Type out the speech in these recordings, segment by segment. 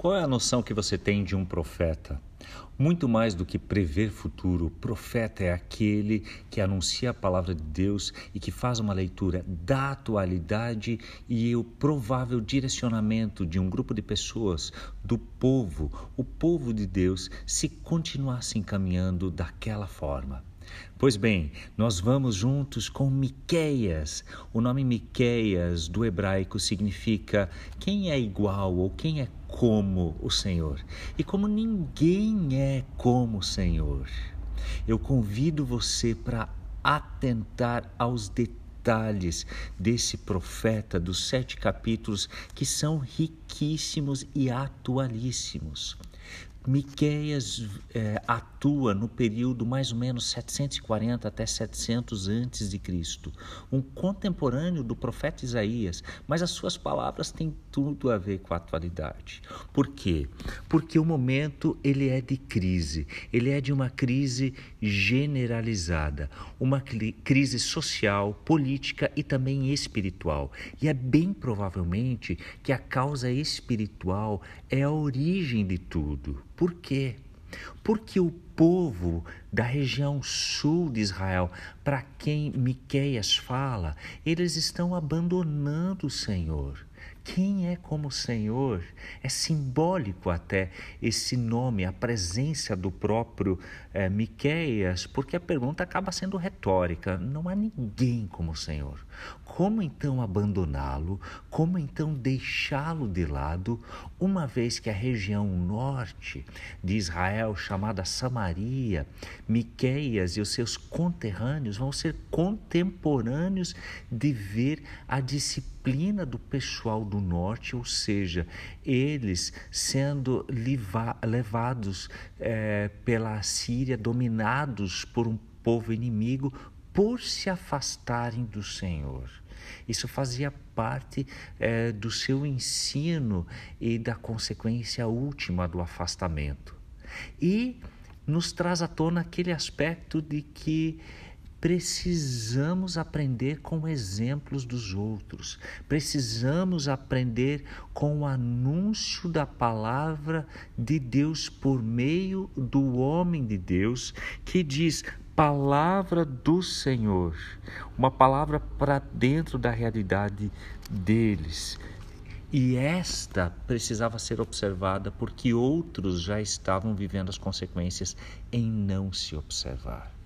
Qual é a noção que você tem de um profeta? Muito mais do que prever futuro, profeta é aquele que anuncia a palavra de Deus e que faz uma leitura da atualidade e o provável direcionamento de um grupo de pessoas, do povo, o povo de Deus, se continuasse encaminhando daquela forma. Pois bem, nós vamos juntos com Miqueias. O nome Miqueias do hebraico significa quem é igual ou quem é como o Senhor. E como ninguém é como o Senhor, eu convido você para atentar aos detalhes desse profeta dos sete capítulos que são riquíssimos e atualíssimos. Miqueias é, atua no período mais ou menos 740 até 700 antes de Cristo, um contemporâneo do profeta Isaías, mas as suas palavras têm tudo a ver com a atualidade. Por quê? Porque o momento ele é de crise, ele é de uma crise generalizada, uma crise social, política e também espiritual. E é bem provavelmente que a causa espiritual é a origem de tudo. Por quê? Porque o povo da região sul de Israel, para quem Miqueias fala, eles estão abandonando o Senhor. Quem é como o Senhor? É simbólico até esse nome, a presença do próprio é, porque a pergunta acaba sendo retórica. Não há ninguém como o Senhor. Como então abandoná-lo? Como então deixá-lo de lado, uma vez que a região norte de Israel, chamada Samaria, Miqueias e os seus conterrâneos vão ser contemporâneos de ver a disciplina do pessoal do norte, ou seja, eles sendo levados é, pela Síria, dominados por um povo inimigo, por se afastarem do Senhor. Isso fazia parte é, do seu ensino e da consequência última do afastamento. E nos traz à tona aquele aspecto de que precisamos aprender com exemplos dos outros, precisamos aprender com o anúncio da palavra de Deus por meio do homem de Deus que diz: palavra do Senhor, uma palavra para dentro da realidade deles. E esta precisava ser observada porque outros já estavam vivendo as consequências em não se observar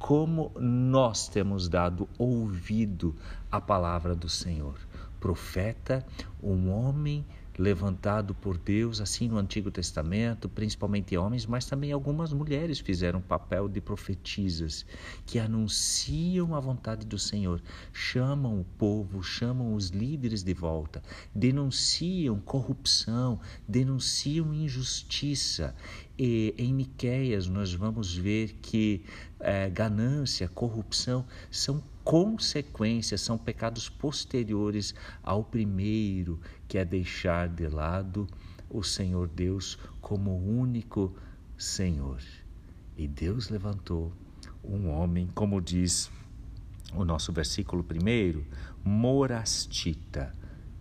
como nós temos dado ouvido à palavra do Senhor. Profeta, um homem levantado por Deus, assim no Antigo Testamento, principalmente homens, mas também algumas mulheres fizeram papel de profetisas que anunciam a vontade do Senhor, chamam o povo, chamam os líderes de volta, denunciam corrupção, denunciam injustiça. E em Miqueias nós vamos ver que é, ganância, corrupção são consequências, são pecados posteriores ao primeiro, que é deixar de lado o Senhor Deus como único Senhor. E Deus levantou um homem, como diz o nosso versículo primeiro, morastita,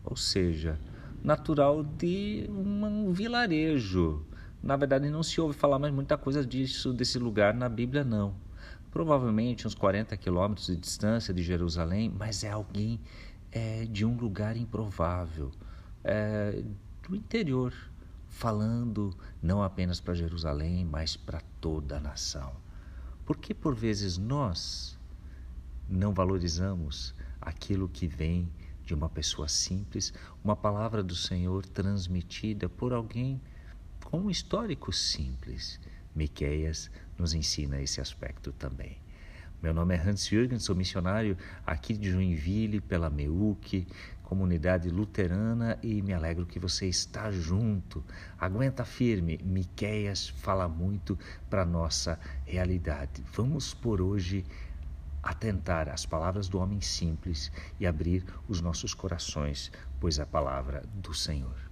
ou seja, natural de um vilarejo. Na verdade, não se ouve falar mais muita coisa disso, desse lugar na Bíblia, não provavelmente uns 40 quilômetros de distância de Jerusalém, mas é alguém é, de um lugar improvável, é, do interior, falando não apenas para Jerusalém, mas para toda a nação. Porque por vezes nós não valorizamos aquilo que vem de uma pessoa simples, uma palavra do Senhor transmitida por alguém com um histórico simples Miqueias nos ensina esse aspecto também. Meu nome é Hans Jürgen, sou missionário aqui de Joinville, pela MEUC, comunidade luterana, e me alegro que você está junto. Aguenta firme, Miqueias fala muito para nossa realidade. Vamos por hoje atentar às palavras do homem simples e abrir os nossos corações, pois é a palavra do Senhor.